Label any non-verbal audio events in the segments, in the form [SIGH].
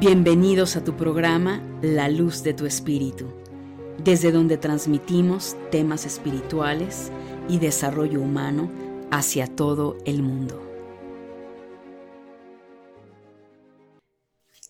Bienvenidos a tu programa La Luz de tu Espíritu, desde donde transmitimos temas espirituales y desarrollo humano hacia todo el mundo.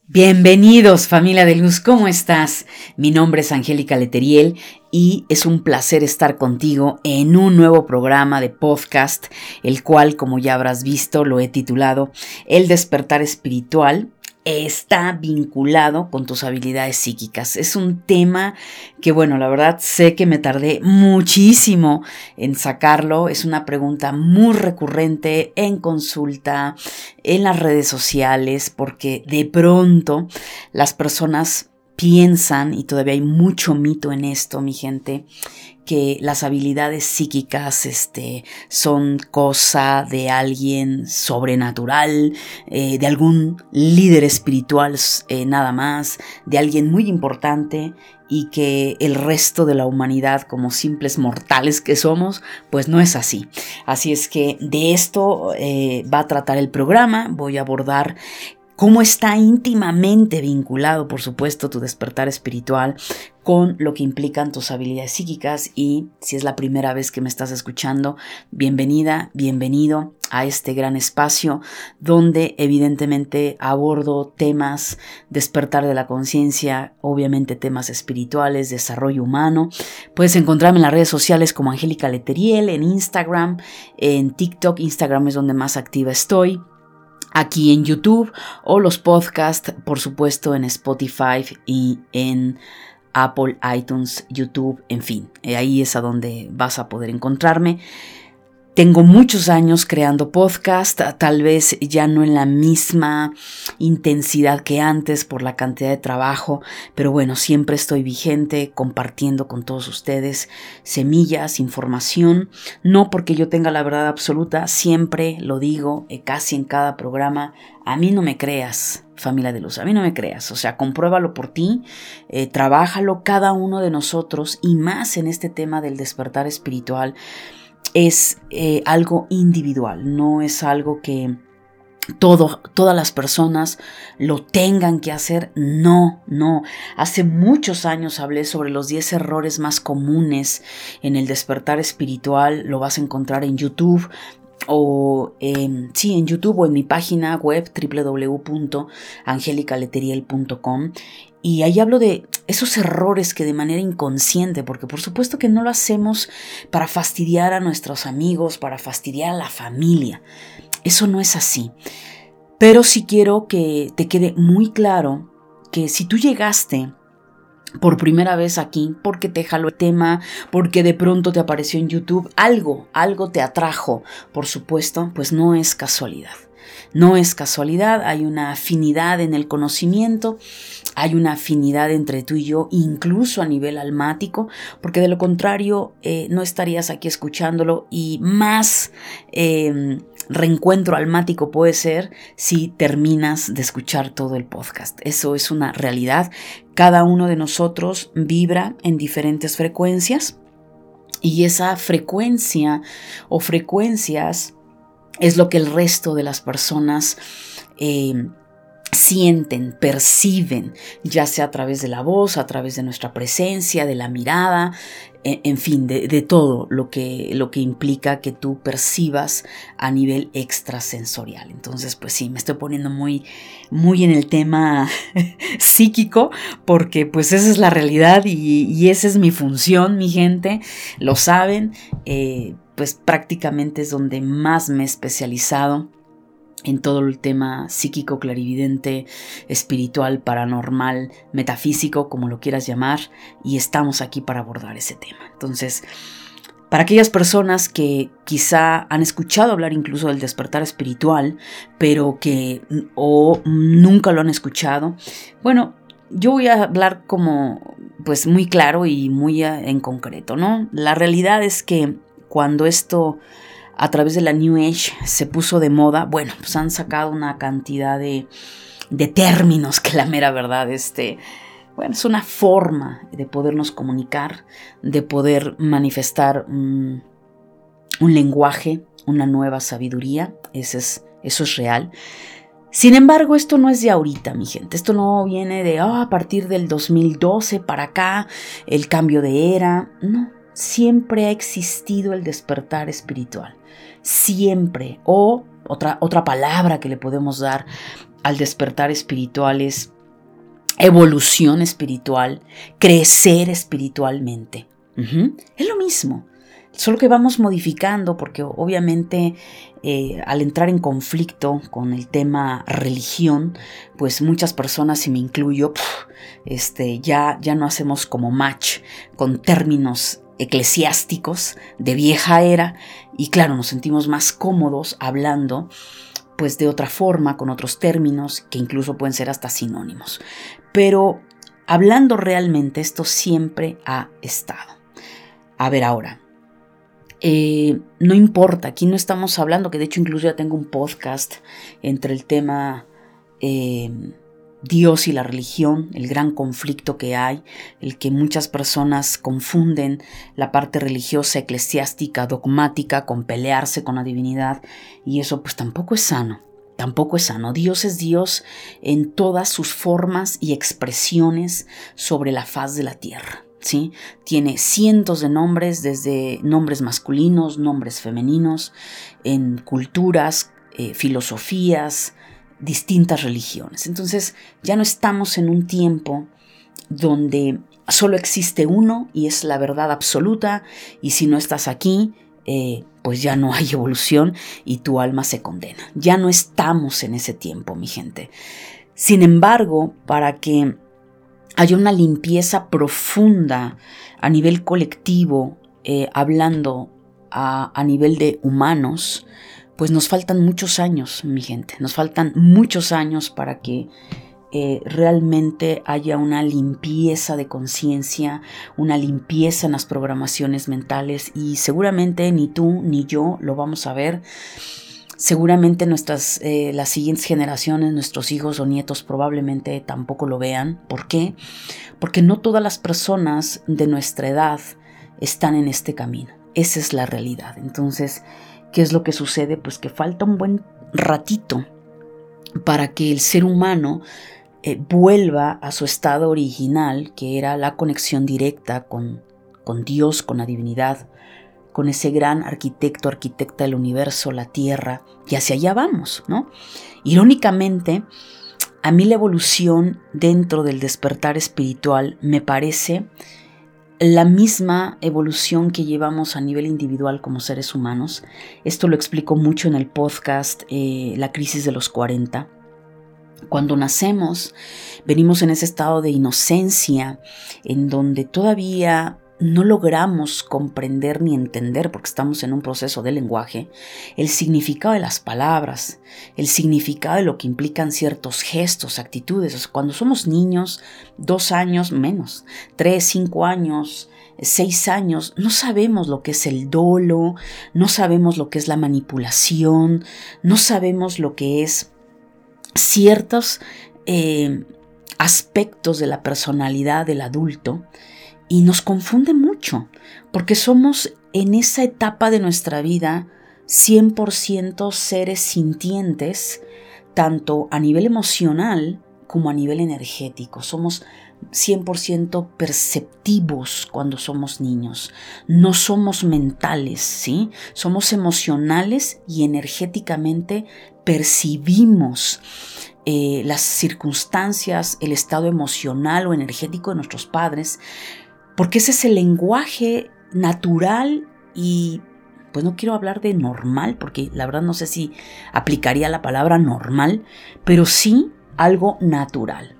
Bienvenidos familia de luz, ¿cómo estás? Mi nombre es Angélica Leteriel y es un placer estar contigo en un nuevo programa de podcast, el cual como ya habrás visto lo he titulado El despertar espiritual está vinculado con tus habilidades psíquicas. Es un tema que, bueno, la verdad sé que me tardé muchísimo en sacarlo. Es una pregunta muy recurrente en consulta, en las redes sociales, porque de pronto las personas piensan, y todavía hay mucho mito en esto, mi gente, que las habilidades psíquicas este, son cosa de alguien sobrenatural, eh, de algún líder espiritual eh, nada más, de alguien muy importante y que el resto de la humanidad, como simples mortales que somos, pues no es así. Así es que de esto eh, va a tratar el programa, voy a abordar cómo está íntimamente vinculado, por supuesto, tu despertar espiritual con lo que implican tus habilidades psíquicas. Y si es la primera vez que me estás escuchando, bienvenida, bienvenido a este gran espacio donde evidentemente abordo temas despertar de la conciencia, obviamente temas espirituales, desarrollo humano. Puedes encontrarme en las redes sociales como Angélica Leteriel, en Instagram, en TikTok, Instagram es donde más activa estoy aquí en YouTube o los podcasts, por supuesto, en Spotify y en Apple, iTunes, YouTube, en fin. Ahí es a donde vas a poder encontrarme. Tengo muchos años creando podcast, tal vez ya no en la misma intensidad que antes por la cantidad de trabajo, pero bueno, siempre estoy vigente compartiendo con todos ustedes semillas, información, no porque yo tenga la verdad absoluta, siempre lo digo eh, casi en cada programa, a mí no me creas, familia de luz, a mí no me creas, o sea, compruébalo por ti, eh, trabájalo cada uno de nosotros y más en este tema del despertar espiritual es eh, algo individual, no es algo que todo, todas las personas lo tengan que hacer. No, no. Hace muchos años hablé sobre los 10 errores más comunes en el despertar espiritual. Lo vas a encontrar en YouTube o en, sí, en YouTube o en mi página web www.angelicaleteriel.com y ahí hablo de esos errores que de manera inconsciente, porque por supuesto que no lo hacemos para fastidiar a nuestros amigos, para fastidiar a la familia. Eso no es así. Pero sí quiero que te quede muy claro que si tú llegaste por primera vez aquí, porque te jaló el tema, porque de pronto te apareció en YouTube, algo, algo te atrajo, por supuesto, pues no es casualidad. No es casualidad, hay una afinidad en el conocimiento, hay una afinidad entre tú y yo, incluso a nivel almático, porque de lo contrario eh, no estarías aquí escuchándolo y más em, reencuentro almático puede ser si terminas de escuchar todo el podcast. Eso es una realidad. Cada uno de nosotros vibra en diferentes frecuencias y esa frecuencia o frecuencias es lo que el resto de las personas eh, sienten, perciben, ya sea a través de la voz, a través de nuestra presencia, de la mirada, e, en, fin, de, todo lo que, lo que implica que tú percibas a nivel extrasensorial. Entonces, pues sí, me estoy poniendo muy, muy en el tema [LAUGHS] psíquico, porque pues esa es la realidad y, esa es mi función, mi gente, lo saben. Eh, pues prácticamente es donde más me he especializado en todo el tema psíquico, clarividente, espiritual, paranormal, metafísico, como lo quieras llamar, y estamos aquí para abordar ese tema. Entonces, para aquellas personas que quizá han escuchado hablar incluso del despertar espiritual, pero que o nunca lo han escuchado, bueno, yo voy a hablar como pues muy claro y muy en concreto, ¿no? La realidad es que cuando esto a través de la New Age se puso de moda, bueno, pues han sacado una cantidad de, de términos que la mera verdad, este, bueno, es una forma de podernos comunicar, de poder manifestar un, lenguaje, una nueva sabiduría, eso es, eso es real. Sin embargo, esto no es de ahorita, mi gente. Esto no viene de ah, a partir del 2012 para acá, el cambio de era. No, siempre ha existido el despertar espiritual. Siempre. O otra, otra palabra que le podemos dar al despertar espiritual es evolución espiritual, crecer espiritualmente. Es lo mismo, solo que vamos modificando porque obviamente eh, al entrar en conflicto con el tema religión, pues muchas personas, y me incluyo, este, ya, ya no hacemos como match con términos eclesiásticos de vieja era y claro, nos sentimos más cómodos hablando pues de otra forma, con otros términos que incluso pueden ser hasta sinónimos. Pero hablando realmente, esto siempre ha estado. A ver ahora, eh, no importa, aquí no estamos hablando, que de hecho incluso ya tengo un podcast entre el tema eh, Dios y la religión, el gran conflicto que hay, el que muchas personas confunden la parte religiosa, eclesiástica, dogmática con pelearse con la divinidad y eso pues tampoco es sano. Tampoco es sano. Dios es Dios en todas sus formas y expresiones sobre la faz de la tierra. ¿sí? Tiene cientos de nombres, desde nombres masculinos, nombres femeninos, en culturas, eh, filosofías, distintas religiones. Entonces ya no estamos en un tiempo donde solo existe uno y es la verdad absoluta y si no estás aquí, eh, pues ya no [LAUGHS] hay evolución y tu alma se condena. Ya no estamos en ese tiempo, mi gente. Sin embargo, para que haya una limpieza profunda a nivel colectivo, eh, hablando a, a nivel de humanos, pues nos faltan muchos años, mi gente, nos faltan muchos años para que eh, realmente haya una limpieza de conciencia, una limpieza en las programaciones mentales y seguramente ni tú ni yo lo vamos a ver. Seguramente nuestras, eh, las siguientes generaciones, nuestros hijos o nietos probablemente tampoco lo vean. ¿Por qué? Porque no todas las personas de nuestra edad están en este camino. Esa es la realidad. Entonces, ¿Qué es lo que sucede? Pues que falta un buen ratito para que el ser humano eh, vuelva a su estado original, que era la conexión directa con, con Dios, con la divinidad, con ese gran arquitecto, arquitecta del universo, la tierra, y hacia allá vamos, ¿no? Irónicamente, a mí la evolución dentro del despertar espiritual me parece la misma evolución que llevamos a nivel individual como seres humanos. Esto lo explico mucho en el podcast eh, La crisis de los 40. Cuando nacemos, venimos en ese estado de inocencia, en donde todavía no logramos comprender ni entender, porque estamos en un proceso de lenguaje, el significado de las palabras, el significado de lo que implican ciertos gestos, actitudes. Cuando somos niños, dos años menos, tres, cinco años, seis años, no sabemos lo que es el dolo, no sabemos lo que es la manipulación, no sabemos lo que es ciertos eh, aspectos de la personalidad del adulto y nos confunde mucho, porque somos en esa etapa de nuestra vida 100% seres sintientes, tanto a nivel emocional como a nivel energético. Somos 100% perceptivos cuando somos niños. No somos mentales, ¿sí? Somos emocionales y energéticamente percibimos eh, las circunstancias, el estado emocional o energético de nuestros padres, porque ese es el lenguaje natural y pues no quiero hablar de normal, porque la verdad no sé si aplicaría la palabra normal, pero sí algo natural.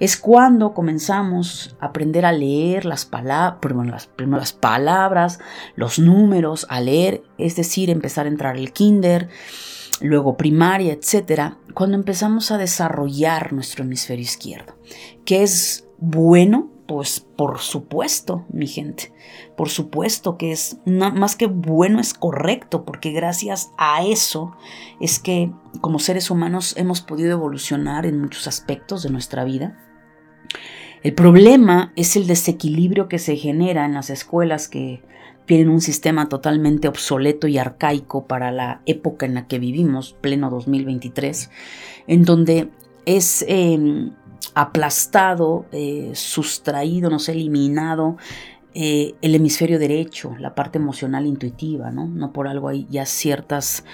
Es cuando comenzamos a aprender a leer las, palabras, las, las palabras, los números, a leer, es decir, empezar a entrar el kinder, luego primaria, etc. Cuando empezamos a desarrollar nuestro hemisferio izquierdo, que es bueno pues por supuesto, mi gente, por supuesto que es más que bueno, es correcto, porque gracias a eso es que como seres humanos hemos podido evolucionar en muchos aspectos de nuestra vida. El problema es el desequilibrio que se genera en las escuelas que tienen un sistema totalmente obsoleto y arcaico para la época en la que vivimos, pleno 2023, en donde es em, aplastado, eh, sustraído, no sé, eliminado eh, el hemisferio derecho, la parte emocional intuitiva, ¿no? No por algo hay ya ciertas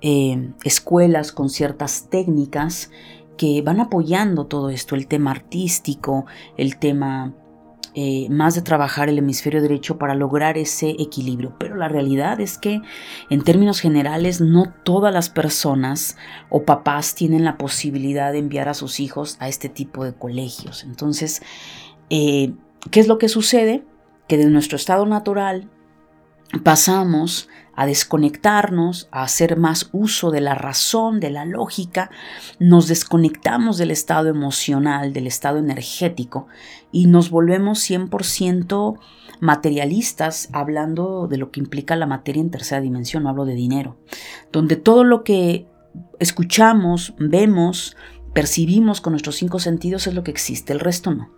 em, escuelas con ciertas técnicas que van apoyando todo esto, el tema artístico, el tema eh, más de trabajar el hemisferio derecho para lograr ese equilibrio. Pero la realidad es que en términos generales no todas las personas o papás tienen la posibilidad de enviar a sus hijos a este tipo de colegios. Entonces, eh, ¿qué es lo que sucede? Que de nuestro estado natural pasamos a desconectarnos, a hacer más uso de la razón, de la lógica, nos desconectamos del estado emocional, del estado energético y nos volvemos 100% materialistas hablando de lo que implica la materia en tercera dimensión, no hablo de dinero, donde todo lo que escuchamos, vemos, percibimos con nuestros cinco sentidos es lo que existe, el resto no.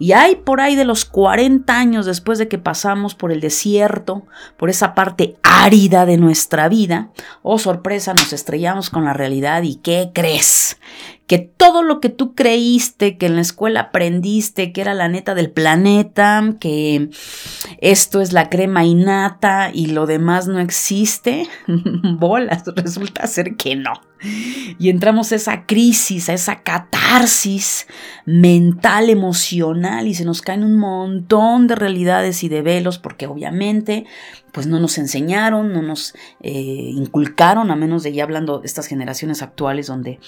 Y hay por ahí de los 40 años después de que pasamos por el desierto, por esa parte árida de nuestra vida, oh sorpresa, nos estrellamos con la realidad y ¿qué crees? Que todo lo que tú creíste, que en la escuela aprendiste, que era la neta del planeta, que esto es la crema innata y lo demás no existe, [LAUGHS] bolas, resulta ser que no. Y entramos a esa crisis, a esa catarsis mental, emocional y se nos caen un montón de realidades y de velos porque obviamente pues no nos enseñaron, no nos eh, inculcaron, a menos de ya hablando de estas generaciones actuales donde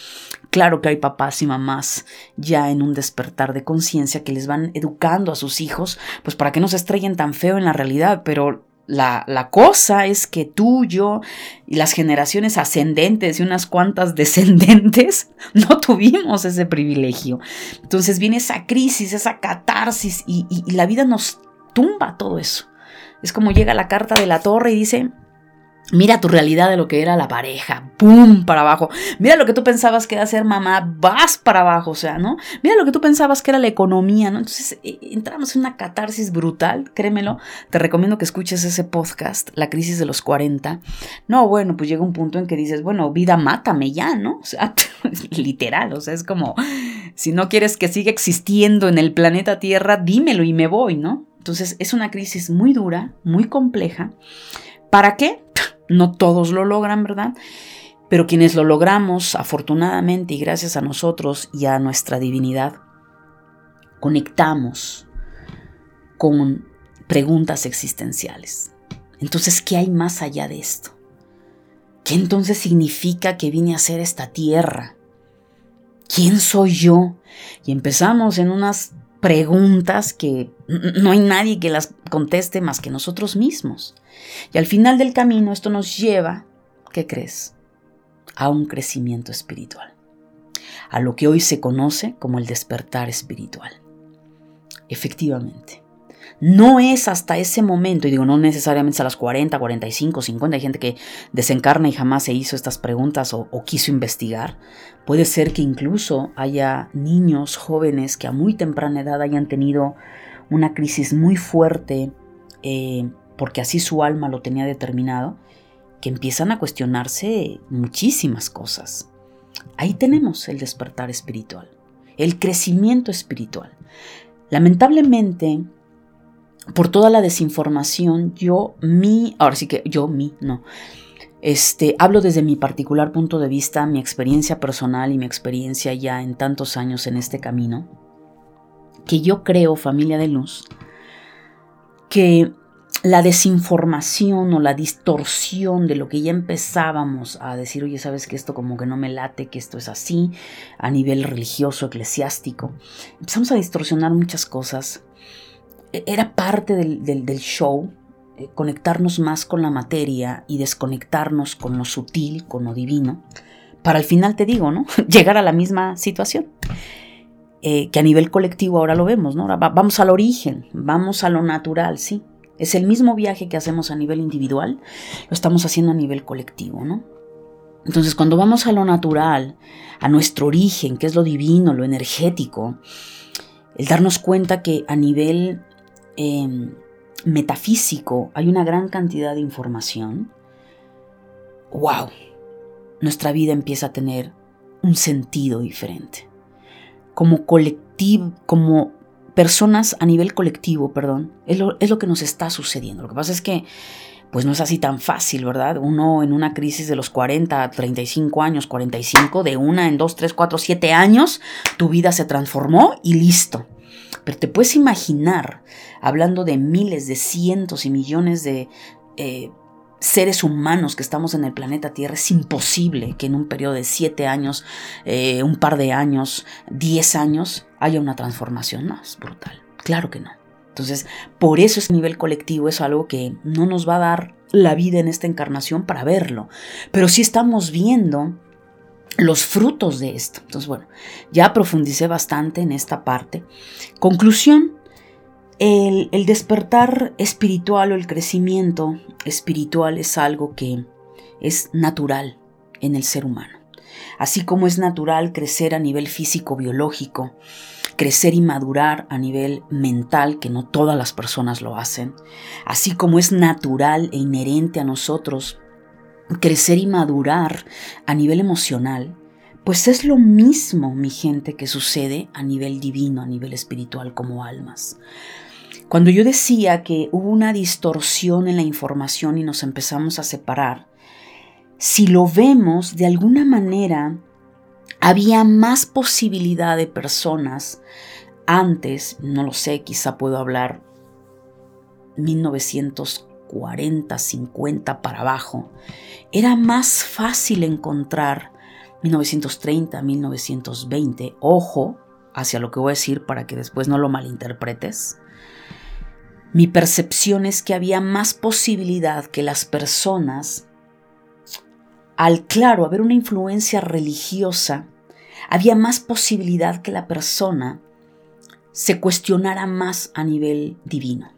claro que hay papás y mamás ya en un despertar de conciencia que les van educando a sus hijos pues para que no se estrellen tan feo en la realidad, pero la, cosa es que tú, yo y las generaciones ascendentes y unas cuantas [LAUGHS] descendentes no tuvimos ese privilegio. Entonces viene esa crisis, esa catarsis y la vida nos tumba todo eso. Es como llega la carta de la torre y dice, Mira tu realidad de lo que era la pareja, ¡pum! para abajo. Mira lo que tú pensabas que era ser mamá, vas para abajo, o sea, ¿no? Mira lo que tú pensabas que era la economía, ¿no? Entonces eh, entramos en una catarsis brutal, créemelo. Te recomiendo que escuches ese podcast, La crisis de los 40. No, bueno, pues llega un punto en que dices, bueno, vida, mátame ya, ¿no? O sea, [LAUGHS] literal, o sea, es como, si no quieres que siga existiendo en el planeta Tierra, dímelo y me voy, ¿no? Entonces es una crisis muy dura, muy compleja. ¿Para qué? [LAUGHS] No todos lo logran, ¿verdad? Pero quienes lo logramos, afortunadamente y gracias a nosotros y a nuestra divinidad, conectamos con preguntas existenciales. Entonces, ¿qué hay más allá de esto? ¿Qué entonces significa que vine a ser esta tierra? ¿Quién soy yo? Y empezamos en unas preguntas que no hay nadie que las conteste más que nosotros mismos. Y al final del camino esto nos lleva, ¿qué crees? A un crecimiento espiritual, a lo que hoy se conoce como el despertar espiritual. Efectivamente, no es hasta ese momento, y digo, no necesariamente a las 40, 45, 50, hay gente que desencarna y jamás se hizo estas preguntas o, quiso investigar. Puede ser que incluso haya niños, jóvenes que a muy temprana edad hayan tenido una crisis muy fuerte, eh, porque así su alma lo tenía determinado, que empiezan a cuestionarse muchísimas cosas. Ahí tenemos el despertar espiritual, el crecimiento espiritual. Lamentablemente, por toda la desinformación, yo, mi, ahora sí que yo, mi, no. Este, hablo desde mi particular punto de vista, mi experiencia personal y mi experiencia ya en tantos años en este camino, que yo creo, familia de luz, que la desinformación o la distorsión de lo que ya empezábamos a decir, oye, sabes que esto como que no me late, que esto es así, a nivel religioso, eclesiástico, empezamos a distorsionar muchas cosas. Era parte del, show, conectarnos más con la materia y desconectarnos con lo sutil, con lo divino, para al final te digo, ¿no? [LAUGHS] Llegar a la misma situación. Eh, que a nivel colectivo ahora lo vemos, ¿no? vamos al origen, vamos a lo natural, sí. Es el mismo viaje que hacemos a nivel individual, lo estamos haciendo a nivel colectivo, ¿no? Entonces, cuando vamos a lo natural, a nuestro origen, que es lo divino, lo energético, el darnos cuenta que a nivel em, metafísico hay una gran cantidad de información, wow, nuestra vida empieza a tener un sentido diferente. Como colectivo, como personas a nivel colectivo, perdón, es lo, es lo que nos está sucediendo. Lo que pasa es que pues no es así tan fácil, ¿verdad? Uno en una crisis de los 40, 35 años, 45, de una en 2, 3, 4, 7 años, tu vida se transformó y listo. Pero te puedes imaginar, hablando de miles, de cientos y millones de eh, seres humanos que estamos en el planeta Tierra, es imposible que en un periodo de 7 años, eh, un par de años, 10 años, haya una transformación más brutal. Claro que no. Entonces, por eso ese nivel colectivo es algo que no nos va a dar la vida en esta encarnación para verlo. Pero sí estamos viendo los frutos de esto. Entonces, bueno, ya profundicé bastante en esta parte. Conclusión, el, el, despertar espiritual o el crecimiento espiritual es algo que es natural en el ser humano. Así como es natural crecer a nivel físico-biológico, crecer y madurar a nivel mental, que no todas las personas lo hacen, así como es natural e inherente a nosotros crecer y madurar a nivel emocional, pues es lo mismo, mi gente, que sucede a nivel divino, a nivel espiritual como almas. Cuando yo decía que hubo una distorsión en la información y nos empezamos a separar, si lo vemos de alguna manera, había más posibilidad de personas antes, no lo sé, quizá puedo hablar 1940, 50 para abajo, era más fácil encontrar 1930, 1920, ojo hacia lo que voy a decir para que después no lo malinterpretes. Mi percepción es que había más posibilidad que las personas, al claro haber una influencia religiosa, había más posibilidad que la persona se cuestionara más a nivel divino.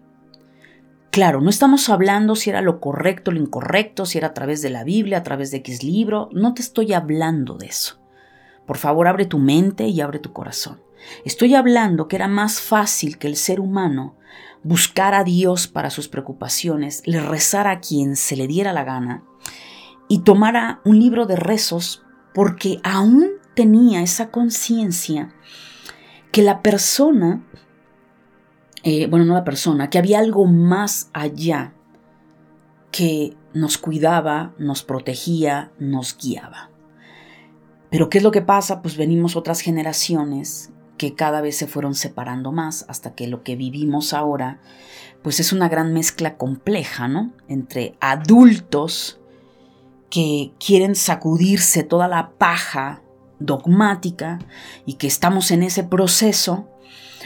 Claro, no estamos hablando si era lo correcto, lo incorrecto, si era a través de la Biblia, a través de X libro, no te estoy hablando de eso. Por favor, abre tu mente y abre tu corazón. Estoy hablando que era más fácil que el ser humano buscara a Dios para sus preocupaciones, le rezara a quien se le diera la gana y tomara un libro de rezos porque aún tenía esa conciencia que la persona, eh, bueno, no la persona, que había algo más allá que nos cuidaba, nos protegía, nos guiaba. Pero ¿qué es lo que pasa? Pues venimos otras generaciones que cada vez se fueron separando más hasta que lo que vivimos ahora pues es una gran mezcla compleja, ¿no? Entre adultos que quieren sacudirse toda la paja dogmática y que estamos en ese proceso,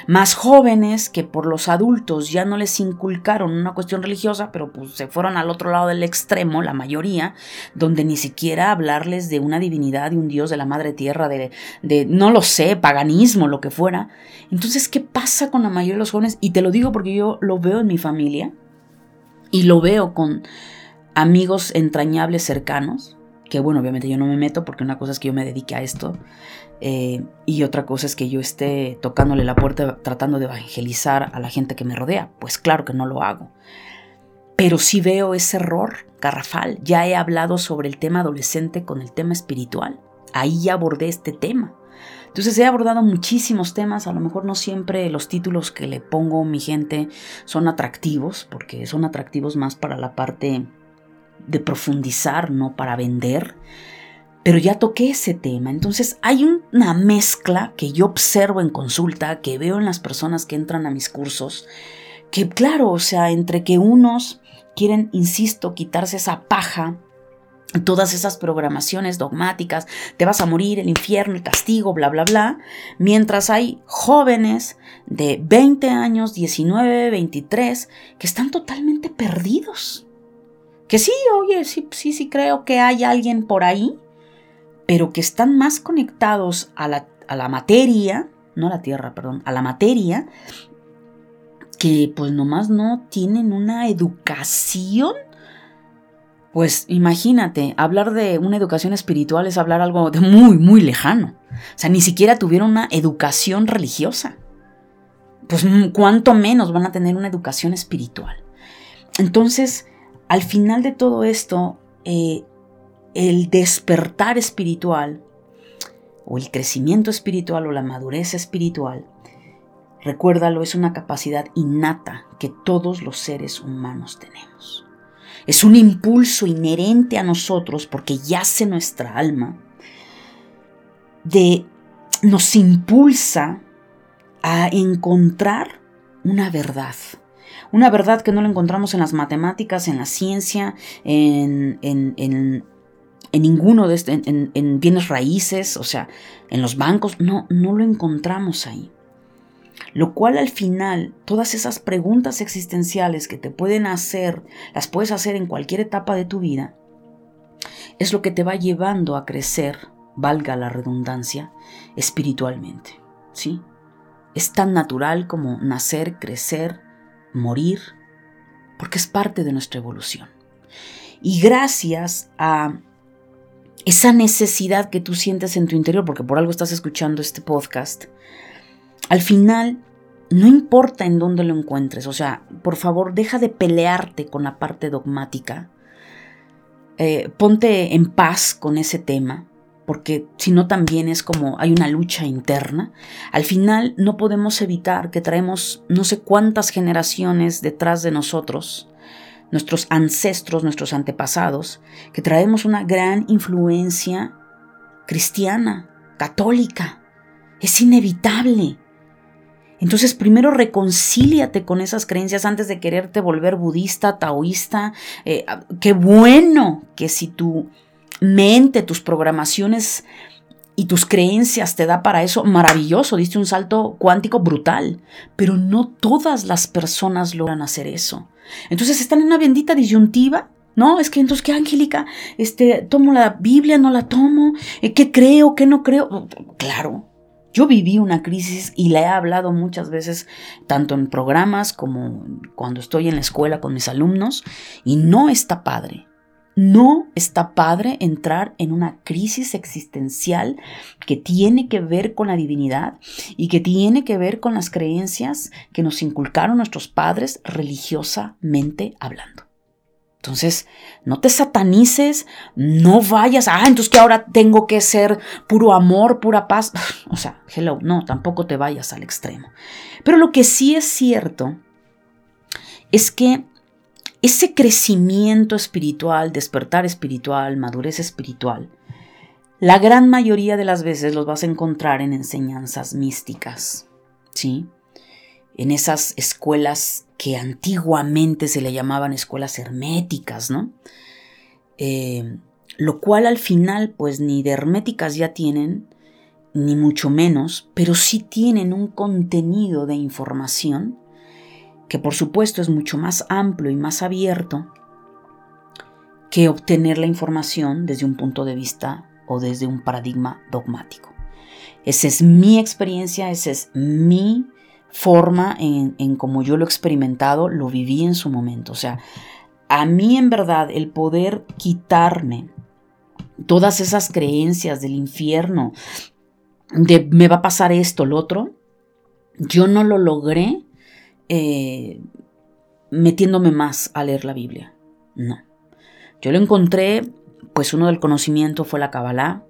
más jóvenes que por los adultos ya no les inculcaron una cuestión religiosa, pero pues se fueron al otro lado del extremo, la mayoría, donde ni siquiera hablarles de una divinidad, de un dios, de la madre tierra, de, de no lo sé, paganismo, lo que fuera. Entonces, ¿qué pasa con la mayoría de los jóvenes? Y te lo digo porque yo lo veo en mi familia y lo veo con amigos entrañables cercanos que bueno, obviamente yo no me meto porque una cosa es que yo me dedique a esto eh, y otra cosa es que yo esté tocándole la puerta tratando de evangelizar a la gente que me rodea. Pues claro que no lo hago. Pero sí veo ese error garrafal. Ya he hablado sobre el tema adolescente con el tema espiritual. Ahí ya abordé este tema. Entonces he abordado muchísimos temas, a lo mejor no siempre los títulos que le pongo mi gente son atractivos, porque son atractivos más para la parte de profundizar, no para vender, pero ya toqué ese tema. Entonces hay una mezcla que yo observo en consulta, que veo en las personas que entran a mis cursos, que claro, o sea, entre que unos quieren, insisto, quitarse esa paja, todas esas programaciones dogmáticas, te vas a morir, el infierno, el castigo, bla, bla, bla, mientras hay jóvenes de 20 años, 19, 23, que están totalmente perdidos que sí, oye, sí, sí, sí creo que hay alguien por ahí, pero que están más conectados a la, a la materia, no a la tierra, perdón, a la materia, que pues nomás no tienen una educación. Pues imagínate, hablar de una educación espiritual es hablar algo de muy, muy lejano. O sea, ni siquiera tuvieron una educación religiosa. pues cuánto menos van a tener una educación espiritual. Entonces, al final de todo esto, eh, el despertar espiritual o el crecimiento espiritual o la madurez espiritual, recuérdalo, es una capacidad innata que todos los seres humanos tenemos. Es un impulso inherente a nosotros porque yace nuestra alma de nos impulsa a encontrar una verdad. Una verdad que no la encontramos en las matemáticas, en la ciencia, en, en, en, ninguno de estos, en, bienes raíces, o sea, en los bancos. No, no lo encontramos ahí. Lo cual al final, todas esas preguntas existenciales que te pueden hacer, las puedes hacer en cualquier etapa de tu vida, es lo que te va llevando a crecer, valga la redundancia, espiritualmente. ¿Sí? Es tan natural como nacer, crecer, morir, porque es parte de nuestra evolución. Y gracias a esa necesidad que tú sientes en tu interior, porque por algo estás escuchando este podcast, al final no importa en dónde lo encuentres, o sea, por favor, deja de pelearte con la parte dogmática, eh, ponte en paz con ese tema porque si no también es como hay una lucha interna. Al final no podemos evitar que traemos no sé cuántas generaciones detrás de nosotros, nuestros ancestros, nuestros antepasados, que traemos una gran influencia cristiana, católica. Es inevitable. Entonces primero reconcíliate con esas creencias antes de quererte volver budista, taoísta. Eh, qué bueno que si tú mente, tus programaciones y tus creencias te da para eso, maravilloso, diste un salto cuántico brutal, pero no todas las personas logran hacer eso. Entonces están en una bendita disyuntiva, ¿no? Es que entonces, ¿qué, Angélica? Este, ¿Tomo la Biblia, no la tomo? Eh, ¿Qué creo, qué no creo? Claro, yo viví una crisis y la he hablado muchas veces, tanto en programas como cuando estoy en la escuela con mis alumnos, y no está padre. No está padre entrar en una crisis existencial que tiene que ver con la divinidad y que tiene que ver con las creencias que nos inculcaron nuestros padres religiosamente hablando. Entonces, no te satanices, no vayas, ah, entonces que ahora tengo que ser puro amor, pura paz. [SIGHS] O sea, hello, no, tampoco te vayas al extremo. Pero lo que sí es cierto es que ese crecimiento espiritual, despertar espiritual, madurez espiritual, la gran mayoría de las veces los vas a encontrar en enseñanzas místicas, ¿sí? En esas escuelas que antiguamente se le llamaban escuelas herméticas, ¿no? Eh, lo cual al final, pues ni de herméticas ya tienen, ni mucho menos, pero sí tienen un contenido de información que por supuesto es mucho más amplio y más abierto que obtener la información desde un punto de vista o desde un paradigma dogmático. Esa es mi experiencia, esa es mi forma en, en cómo yo lo he experimentado, lo viví en su momento. O sea, a mí en verdad el poder quitarme todas esas creencias del infierno, de me va a pasar esto, lo otro, yo no lo logré eh, metiéndome más a leer la Biblia. No. Yo lo encontré, pues uno del conocimiento fue la Kabbalah.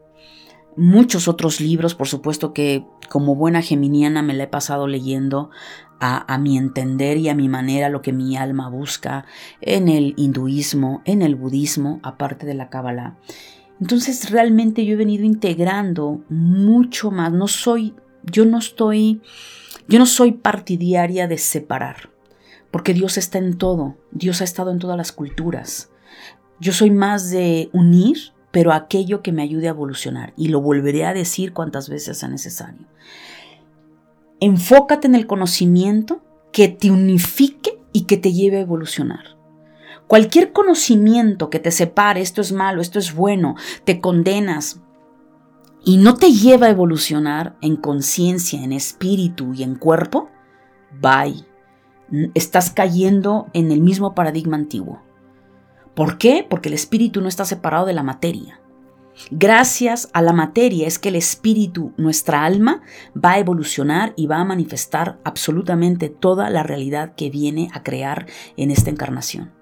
Muchos otros libros, por supuesto que como buena geminiana me la he pasado leyendo a, a, mi entender y a mi manera lo que mi alma busca en el hinduismo, en el budismo, aparte de la Kabbalah. Entonces realmente yo he venido integrando mucho más. No soy, yo no estoy yo no soy partidaria de separar, porque Dios está en todo, Dios ha estado en todas las culturas. Yo soy más de unir, pero aquello que me ayude a evolucionar, y lo volveré a decir cuantas veces sea necesario. Enfócate en el conocimiento que te unifique y que te lleve a evolucionar. Cualquier conocimiento que te separe, esto es malo, esto es bueno, te condenas, y no te lleva a evolucionar en conciencia, en espíritu y en cuerpo, bye. Estás cayendo en el mismo paradigma antiguo. ¿Por qué? Porque el espíritu no está separado de la materia. Gracias a la materia es que el espíritu, nuestra alma, va a evolucionar y va a manifestar absolutamente toda la realidad que viene a crear en esta encarnación.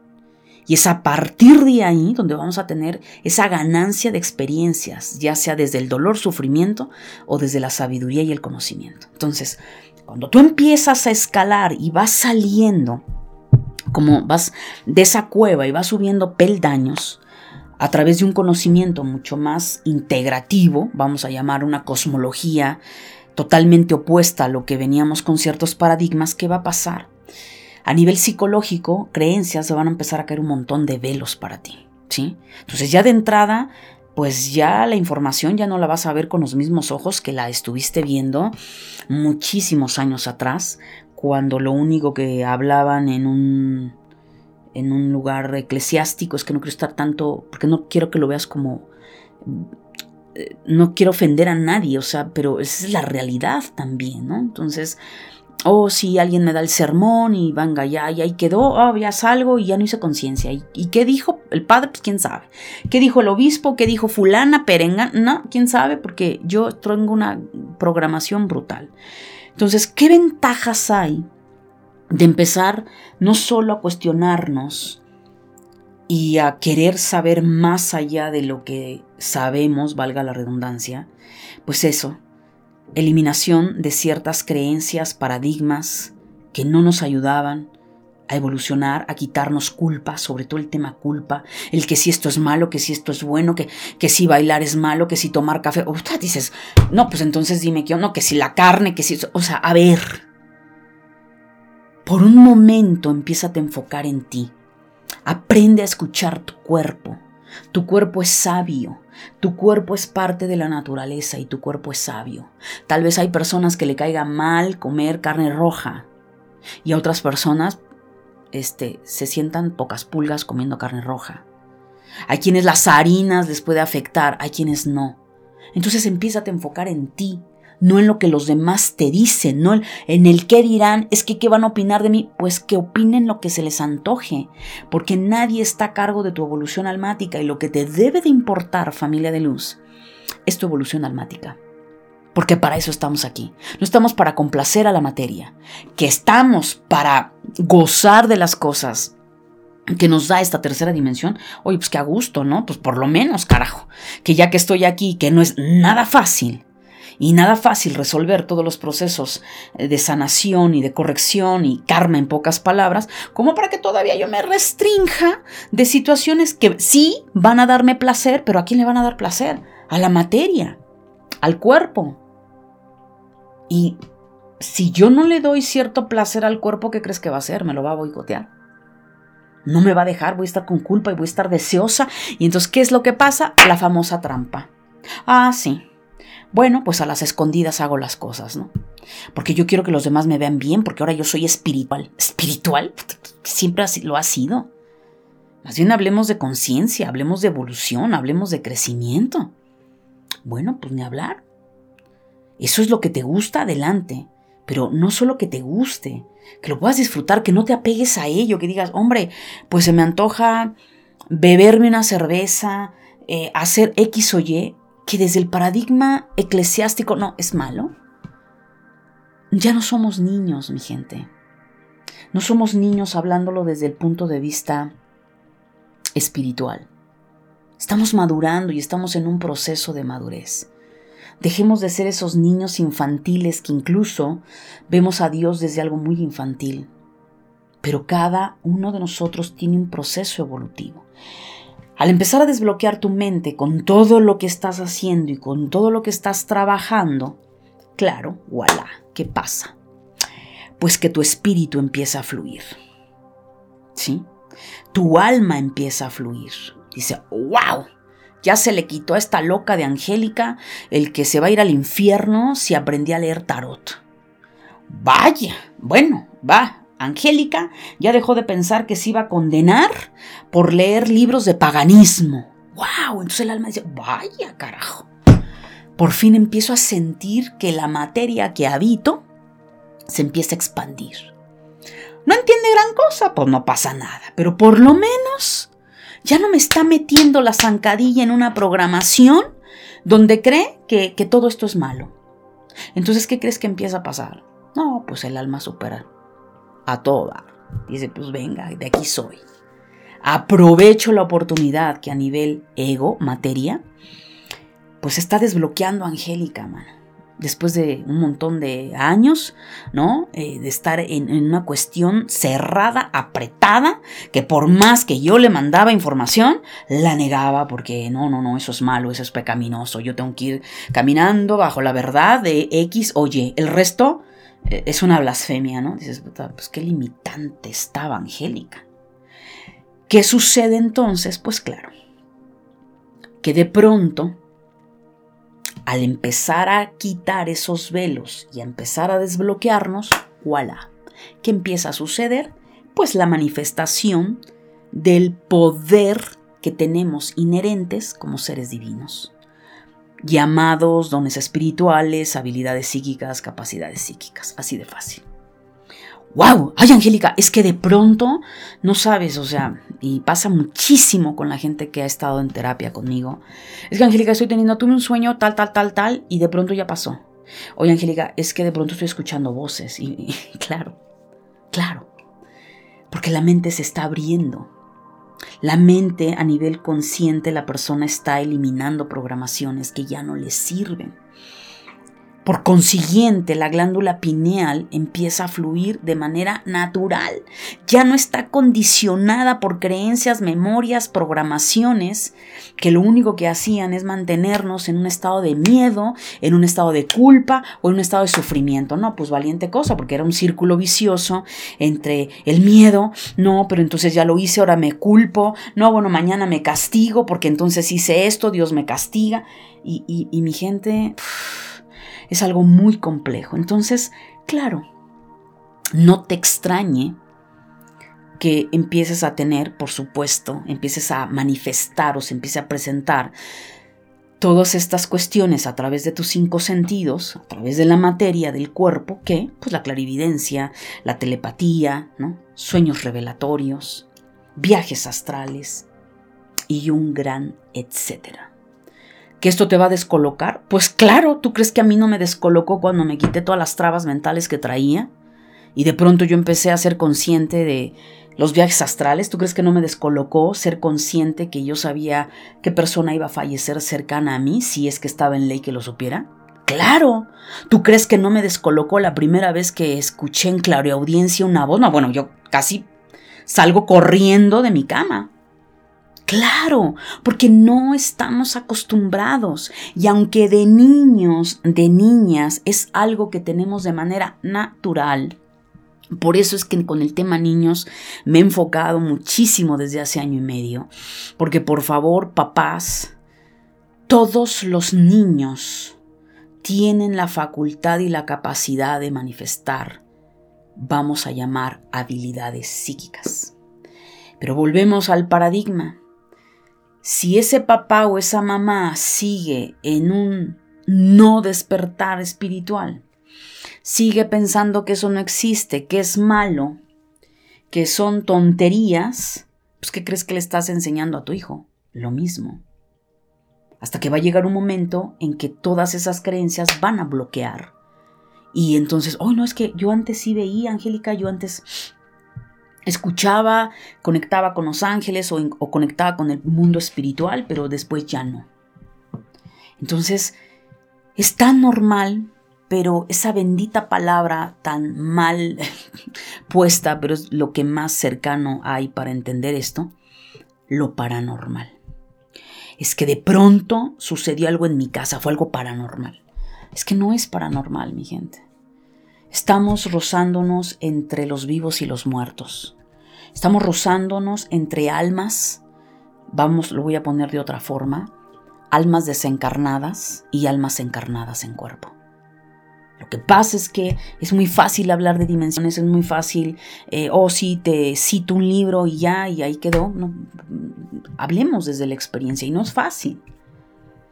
Y es a partir de ahí donde vamos a tener esa ganancia de experiencias, ya sea desde el dolor, sufrimiento o desde la sabiduría y el conocimiento. Entonces, cuando tú empiezas a escalar y vas saliendo, como vas de esa cueva y vas subiendo peldaños, a través de un conocimiento mucho más integrativo, vamos a llamar una cosmología totalmente opuesta a lo que veníamos con ciertos paradigmas, ¿qué va a pasar? A nivel psicológico, creencias se van a empezar a caer un montón de velos para ti, ¿sí? Entonces ya de entrada, pues ya la información ya no la vas a ver con los mismos ojos que la estuviste viendo muchísimos años atrás, cuando lo único que hablaban en un en un lugar eclesiástico, es que no quiero estar tanto, porque no quiero que lo veas como, eh, no quiero ofender a nadie, o sea, pero esa es la realidad también, ¿no? Entonces, o oh, si alguien me da el sermón y venga, ya, y ahí quedó, oh, ya salgo y ya no hice conciencia. ¿Y, ¿Y, qué dijo el padre? Pues quién sabe. ¿Qué dijo el obispo? ¿Qué dijo fulana, perenga? No, quién sabe, porque yo tengo una programación brutal. Entonces, ¿qué ventajas hay de empezar no solo a cuestionarnos y a querer saber más allá de lo que sabemos, valga la redundancia, pues eso, eliminación de ciertas creencias, paradigmas que no nos ayudaban a evolucionar, a quitarnos culpa, sobre todo el tema culpa, el que si esto es malo, que si esto es bueno, que, que si bailar es malo, que si tomar café, o dices, no, pues entonces dime que no, que si la carne, que si, o sea, a ver, por un momento empieza a enfocar en ti. Aprende a escuchar tu cuerpo. Tu cuerpo es sabio. Tu cuerpo es parte de la naturaleza y tu cuerpo es sabio. Tal vez hay personas que le caiga mal comer carne roja y a otras personas este, se sientan pocas pulgas comiendo carne roja. Hay quienes las harinas les puede afectar, hay quienes no. Entonces empieza a enfocar en ti, no en lo que los demás te dicen, no en el qué dirán, es que qué van a opinar de mí, pues que opinen lo que se les antoje, porque nadie está a cargo de tu evolución almática y lo que te debe de importar, familia de luz, es tu evolución almática. Porque para eso estamos aquí. No estamos para complacer a la materia, que estamos para gozar de las cosas que nos da esta tercera dimensión, oye, pues que a gusto, ¿no? Pues por lo menos, carajo, que ya que estoy aquí, que no es nada fácil, y nada fácil resolver todos los procesos eh, de sanación y de corrección y karma en pocas palabras, como para que todavía yo me restrinja de situaciones que sí van a darme placer, pero ¿a quién le van a dar placer? A la materia, al cuerpo. Y si yo no le doy cierto placer al cuerpo, ¿qué crees que va a hacer? Me lo va a boicotear. No me va a dejar, voy a estar con culpa y voy a estar deseosa. Y entonces, ¿qué es lo que pasa? La famosa trampa. Ah, sí, bueno, pues a las escondidas hago las cosas, ¿no? Porque yo quiero que los demás me vean bien, porque ahora yo soy espiritual. ¿Espiritual? Siempre lo ha sido. Más bien hablemos de conciencia, hablemos de evolución, hablemos de crecimiento. Bueno, pues ni hablar. Eso es lo que te gusta, adelante. Pero no solo que te guste, que lo puedas disfrutar, que no te apegues a ello, que digas, hombre, pues se me antoja beberme una cerveza, eh, hacer X o Y que desde el paradigma eclesiástico no es malo. Ya no somos niños, mi gente. No somos niños hablándolo desde el punto de vista espiritual. Estamos madurando y estamos en un proceso de madurez. Dejemos de ser esos niños infantiles que incluso vemos a Dios desde algo muy infantil. Pero cada uno de nosotros tiene un proceso evolutivo. Al empezar a desbloquear tu mente con todo lo que estás haciendo y con todo lo que estás trabajando, claro, voilà, ¿qué pasa? Pues que tu espíritu empieza a fluir. ¿Sí? Tu alma empieza a fluir. Dice, wow, ya se le quitó a esta loca de Angélica el que se va a ir al infierno si aprendí a leer tarot. Vaya, bueno, va, Angélica ya dejó de pensar que se iba a condenar por leer libros de paganismo. ¡Wow! Entonces el alma dice, vaya carajo. Por fin empiezo a sentir que la materia que habito se empieza a expandir. No entiende gran cosa, pues no pasa nada, pero por lo menos ya no me está metiendo la zancadilla en una programación donde cree que, que todo esto es malo. Entonces, ¿qué crees que empieza a pasar? No, pues el alma supera a toda. Dice, pues venga, de aquí soy. Aprovecho la oportunidad que a nivel ego, materia, pues está desbloqueando a Angélica, mano después de un montón de años, ¿no? Eh, de estar en, una cuestión cerrada, apretada, que por más que yo le mandaba información, la negaba porque no, no, no, eso es malo, eso es pecaminoso, yo tengo que ir caminando bajo la verdad de X o Y. El resto es una blasfemia, ¿no? Dices, pues qué limitante estaba Angélica. ¿Qué sucede entonces? Pues claro, que de pronto al empezar a quitar esos velos y a empezar a desbloquearnos, voilà. ¿Qué empieza a suceder? Pues la manifestación del poder que tenemos inherentes como seres divinos, llamados dones espirituales, habilidades psíquicas, capacidades psíquicas, así de fácil wow, ay Angélica, es que de pronto, no sabes, o sea, y pasa muchísimo con la gente que ha estado en terapia conmigo. Es que Angélica, estoy teniendo, tuve un sueño tal, tal, tal, tal, y de pronto ya pasó. Oye Angélica, es que de pronto estoy escuchando voces, y, [LAUGHS] claro, claro, porque la mente se está abriendo. La mente a nivel consciente, la persona está eliminando programaciones que ya no le sirven. Por consiguiente, la glándula pineal empieza a fluir de manera natural. Ya no está condicionada por creencias, memorias, programaciones que lo único que hacían es mantenernos en un estado de miedo, en un estado de culpa o en un estado de sufrimiento. No, pues valiente cosa, porque era un círculo vicioso entre el miedo, no, pero entonces ya lo hice, ahora me culpo, no, bueno, mañana me castigo porque entonces hice esto, Dios me castiga. Y, mi gente es algo muy complejo. Entonces, claro, no te extrañe que empieces a tener, por supuesto, empieces a manifestar o se empiece a presentar todas estas cuestiones a través de tus cinco sentidos, a través de la materia del cuerpo, que, pues la clarividencia, la telepatía, ¿no? sueños revelatorios, viajes astrales y un gran etcétera que esto te va a descolocar? Pues claro, ¿tú crees que a mí no me descolocó cuando me quité todas las trabas mentales que traía? Y de pronto yo empecé a ser consciente de los viajes astrales. ¿Tú crees que no me descolocó ser consciente que yo sabía qué persona iba a fallecer cercana a mí si es que estaba en ley que lo supiera? Claro. ¿Tú crees que no me descolocó la primera vez que escuché en clareaudiencia una voz? No, bueno, yo casi salgo corriendo de mi cama. Claro, porque no estamos acostumbrados y aunque de niños, de niñas, es algo que tenemos de manera natural. Por eso es que con el tema niños me he enfocado muchísimo desde hace año y medio, porque por favor, papás, todos los niños tienen la facultad y la capacidad de manifestar, vamos a llamar habilidades psíquicas. Pero volvemos al paradigma si ese papá o esa mamá sigue en un no despertar espiritual, sigue pensando que eso no existe, que es malo, que son tonterías, pues ¿qué crees que le estás enseñando a tu hijo? Lo mismo. Hasta que va a llegar un momento en que todas esas creencias van a bloquear. Y entonces, oh, no, es que yo antes sí veía, Angélica, yo antes escuchaba, conectaba con los ángeles o, conectaba con el mundo espiritual, pero después ya no. Entonces, es tan normal, pero esa bendita palabra tan mal [LAUGHS] puesta, pero es lo que más cercano hay para entender esto, lo paranormal. Es que de pronto sucedió algo en mi casa, fue algo paranormal. Es que no es paranormal, mi gente. Estamos rozándonos entre los vivos y los muertos. Estamos rozándonos entre almas, vamos, lo voy a poner de otra forma, almas desencarnadas y almas encarnadas en cuerpo. Lo que pasa es que es muy fácil hablar de dimensiones, es muy fácil, eh, oh sí, te cito un libro y ya, y ahí quedó. Hablemos desde la experiencia y no es fácil.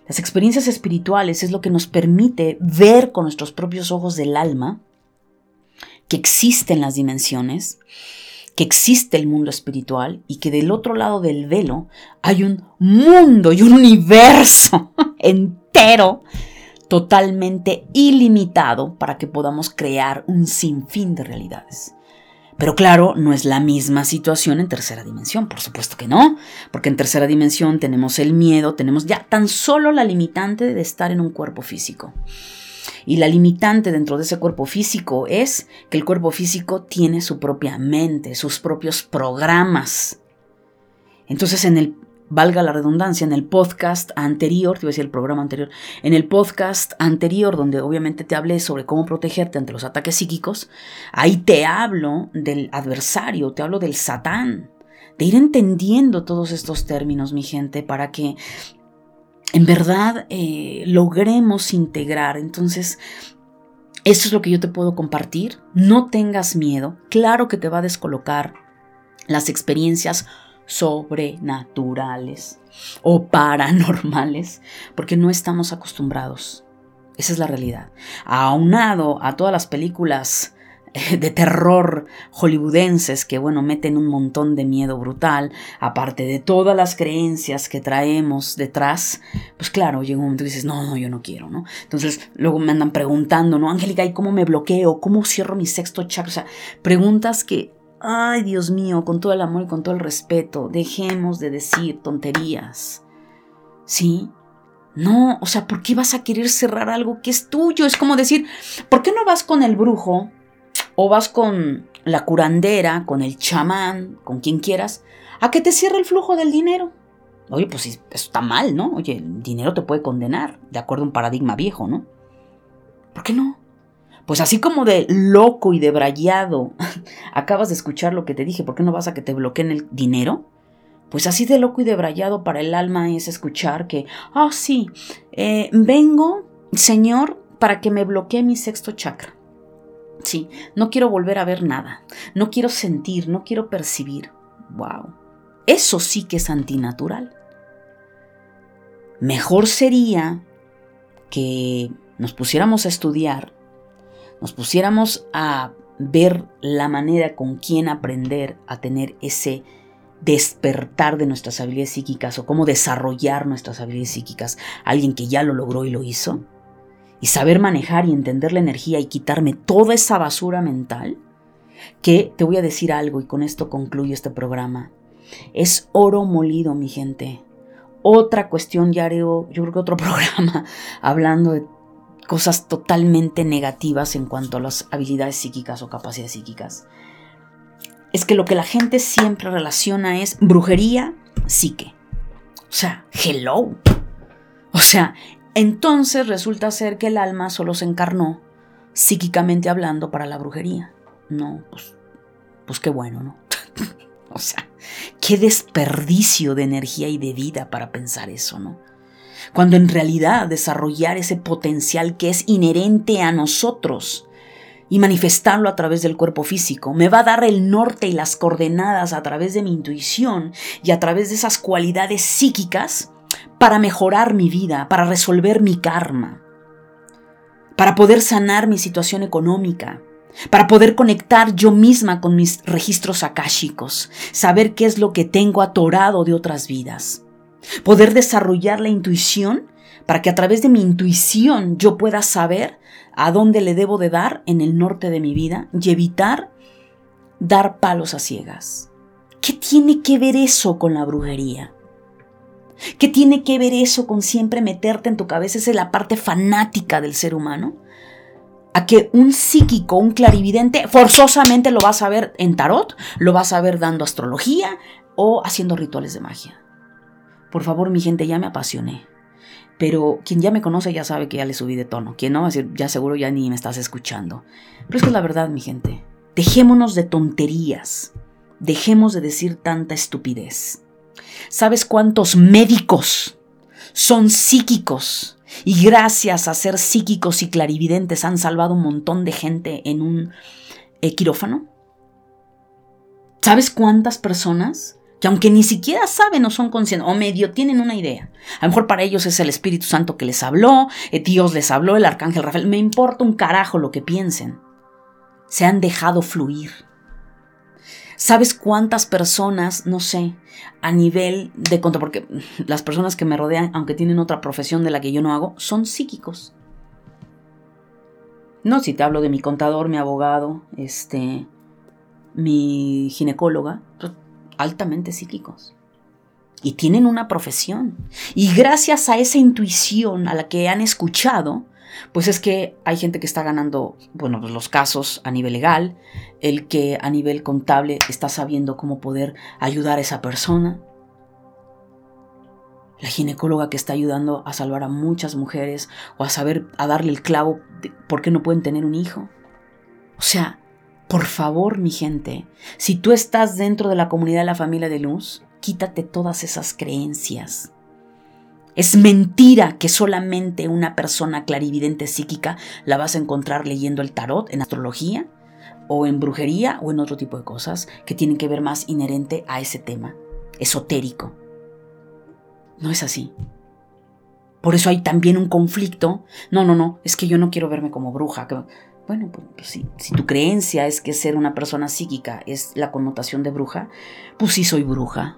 Las experiencias espirituales es lo que nos permite ver con nuestros propios ojos del alma que existen las dimensiones que existe el mundo espiritual y que del otro lado del velo hay un mundo y un universo [LAUGHS] entero totalmente ilimitado para que podamos crear un sinfín de realidades. Pero claro, no es la misma situación en tercera dimensión, por supuesto que no, porque en tercera dimensión tenemos el miedo, tenemos ya tan solo la limitante de estar en un cuerpo físico. Y la limitante dentro de ese cuerpo físico es que el cuerpo físico tiene su propia mente, sus propios programas. Entonces en el valga la redundancia, en el podcast anterior, te iba a decir el programa anterior, en el podcast anterior, donde obviamente te hablé sobre cómo protegerte ante los ataques psíquicos, ahí te hablo del adversario, te hablo del satán, de ir entendiendo todos estos términos, mi gente, para que en verdad eh, logremos integrar. Entonces, esto es lo que yo te puedo compartir. No tengas miedo. Claro que te va a descolocar las experiencias sobrenaturales o paranormales, porque no estamos acostumbrados. Esa es la realidad. Aunado a todas las películas [LAUGHS] de terror hollywoodenses que, bueno, meten un montón de miedo brutal, aparte de todas las creencias que traemos detrás, pues claro, llega un momento que dices, no, no, yo no quiero, ¿no? Entonces luego me andan preguntando, ¿no? Angélica, ¿y cómo me bloqueo? ¿Cómo cierro mi sexto chakra? O sea, preguntas que Ay, Dios mío, con todo el amor y con todo el respeto, dejemos de decir tonterías. ¿Sí? No, o sea, ¿por qué vas a querer cerrar algo que es tuyo? Es como decir, ¿por qué no vas con el brujo o vas con la curandera, con el chamán, con quien quieras, a que te cierre el flujo del dinero? Oye, pues está mal, ¿no? Oye, el dinero te puede condenar, de acuerdo a un paradigma viejo, ¿no? ¿Por qué no? Pues así como de loco y de brayado, [LAUGHS] acabas de escuchar lo que te dije, ¿por qué no vas a que te bloqueen el dinero? Pues así de loco y de brayado para el alma es escuchar que, ah, sí, eh, vengo, Señor, para que me bloquee mi sexto chakra. Sí, no quiero volver a ver nada, no quiero sentir, no quiero percibir. ¡Wow! Eso sí que es antinatural. Mejor sería que nos pusiéramos a estudiar nos pusiéramos a ver la manera con quién aprender a tener ese despertar de nuestras habilidades psíquicas o cómo desarrollar nuestras habilidades psíquicas, alguien que ya lo logró y lo hizo, y saber manejar y entender la energía y quitarme toda esa basura mental, que te voy a decir algo y con esto concluyo este programa. Es oro molido, mi gente. Otra cuestión, ya haré, yo creo que otro [LAUGHS] programa hablando de cosas totalmente negativas en cuanto a las habilidades psíquicas o capacidades psíquicas. Es que lo que la gente siempre relaciona es brujería, psique. O sea, hello. O sea, entonces resulta ser que el alma solo se encarnó, psíquicamente hablando, para la brujería. No, pues, pues qué bueno, ¿no? [LAUGHS] o sea, qué desperdicio de energía y de vida para pensar eso, ¿no? cuando en realidad desarrollar ese potencial que es inherente a nosotros y manifestarlo a través del cuerpo físico me va a dar el norte y las coordenadas a través de mi intuición y a través de esas cualidades psíquicas para mejorar mi vida, para resolver mi karma, para poder sanar mi situación económica, para poder conectar yo misma con mis registros akáshicos, saber qué es lo que tengo atorado de otras vidas poder desarrollar la intuición para que a través de mi intuición yo pueda saber a dónde le debo de dar en el norte de mi vida y evitar dar palos a ciegas. ¿Qué tiene que ver eso con la brujería? ¿Qué tiene que ver eso con siempre meterte en tu cabeza? Esa es la parte fanática del ser humano. A que un psíquico, un clarividente, forzosamente lo vas a ver en tarot, lo vas a ver dando astrología o haciendo rituales de magia. Por favor, mi gente, ya me apasioné. Pero quien ya me conoce ya sabe que ya le subí de tono. Quien no, ya seguro ya ni me estás escuchando. Pero es que es la verdad, mi gente. Dejémonos de tonterías. Dejemos de decir tanta estupidez. ¿Sabes cuántos médicos son psíquicos? Y gracias a ser psíquicos y clarividentes han salvado un montón de gente en un eh, quirófano. ¿Sabes cuántas personas que aunque ni siquiera saben o son conscientes, o medio tienen una idea. A lo mejor para ellos es el Espíritu Santo que les habló, eh, Dios les habló, el Arcángel Rafael, me importa un carajo lo que piensen. Se han dejado fluir. ¿Sabes cuántas personas, no sé, a nivel de contra, porque las personas que me rodean, aunque tienen otra profesión de la que yo no hago, son psíquicos? No, si te hablo de mi contador, mi abogado, este, mi ginecóloga, pues, altamente psíquicos. Y tienen una profesión. Y gracias a esa intuición a la que han escuchado, pues es que hay gente que está ganando, bueno, pues los casos a nivel legal, el que a nivel contable está sabiendo cómo poder ayudar a esa persona, la ginecóloga que está ayudando a salvar a muchas mujeres o a saber, a darle el clavo de por qué no pueden tener un hijo. O sea, por favor, mi gente, si tú estás dentro de la comunidad de la familia de luz, quítate todas esas creencias. Es mentira que solamente una persona clarividente psíquica la vas a encontrar leyendo el tarot en astrología o en brujería o en otro tipo de cosas que tienen que ver más inherente a ese tema esotérico. No es así. Por eso hay también un conflicto. No, no, no, es que yo no quiero verme como bruja. Bueno, pues, pues si, si, tu creencia es que ser una persona psíquica es la connotación de bruja, pues sí soy bruja.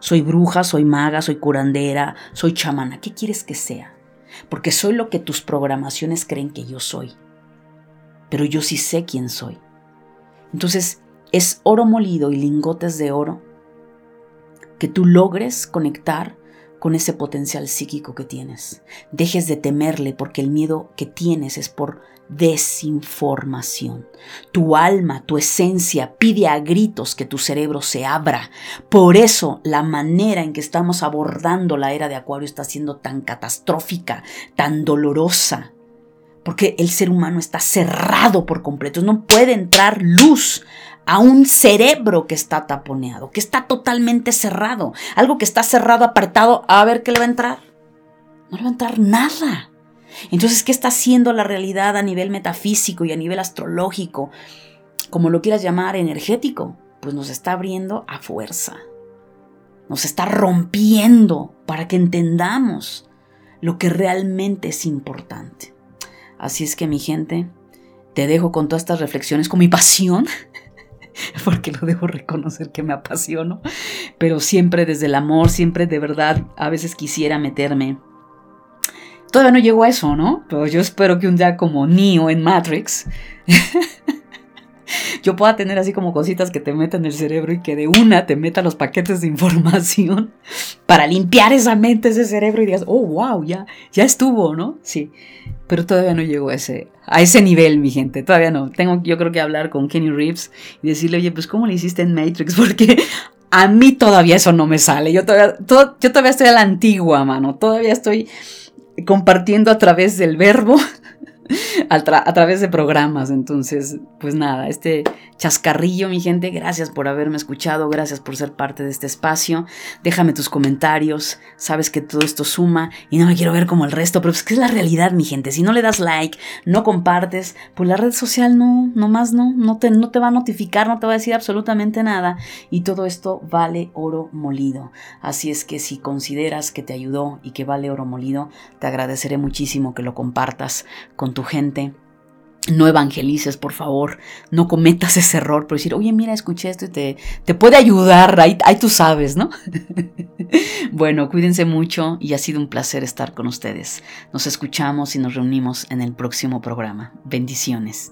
Soy bruja, soy maga, soy curandera, soy chamana. ¿Qué quieres que sea? Porque soy lo que tus programaciones creen que yo soy. Pero yo sí sé quién soy. Entonces, es oro molido y lingotes de oro que tú logres conectar con ese potencial psíquico que tienes. Dejes de temerle porque el miedo que tienes es por desinformación. Tu alma, tu esencia pide a gritos que tu cerebro se abra. Por eso la manera en que estamos abordando la era de Acuario está siendo tan catastrófica, tan dolorosa. Porque el ser humano está cerrado por completo. No puede entrar luz a un cerebro que está taponeado, que está totalmente cerrado. Algo que está cerrado, apartado, a ver qué le va a entrar. No le va a entrar nada. Entonces, ¿qué está haciendo la realidad a nivel metafísico y a nivel astrológico? Como lo quieras llamar, energético. Pues nos está abriendo a fuerza. Nos está rompiendo para que entendamos lo que realmente es importante. Así es que mi gente, te dejo con todas estas reflexiones, con mi pasión, [LAUGHS] porque lo debo reconocer que me apasiono, pero siempre desde el amor, siempre de verdad, a veces quisiera meterme Todavía no llego a eso, ¿no? Pero yo espero que un día como Neo en Matrix, [LAUGHS] [LAUGHS] yo pueda tener así como cositas que te metan el cerebro y que de una te meta los paquetes de información [LAUGHS] para limpiar esa mente, ese cerebro y digas, oh, wow, ya, ya estuvo, ¿no? Sí, pero todavía no llego a ese, a ese nivel, mi gente, todavía no. Tengo yo creo que hablar con Kenny Reeves y decirle, oye, pues ¿cómo le hiciste en Matrix? [LAUGHS] Porque a mí todavía eso no me sale. Yo todavía, yo todavía estoy a la antigua, mano. Todavía estoy compartiendo a través del verbo [LAUGHS] a, través de programas. Entonces, pues nada, este chascarrillo, mi gente, gracias por haberme escuchado, gracias por ser parte de este espacio. Déjame tus comentarios, sabes que todo esto suma y no me quiero ver como el resto, pero es que es la realidad, mi gente. Si no le das like, no compartes, pues la red social no, nomás no, no te, no te va a notificar, no te va a decir absolutamente nada y todo esto vale oro molido. Así es que si consideras que te ayudó y que vale oro molido, te agradeceré muchísimo que lo compartas con tu gente. No evangelices, por favor. No cometas ese error por decir, oye, mira, escuché esto y te, te puede ayudar. Ahí, ahí tú sabes, ¿no? [LAUGHS] bueno, cuídense mucho y ha sido un placer estar con ustedes. Nos escuchamos y nos reunimos en el próximo programa. Bendiciones.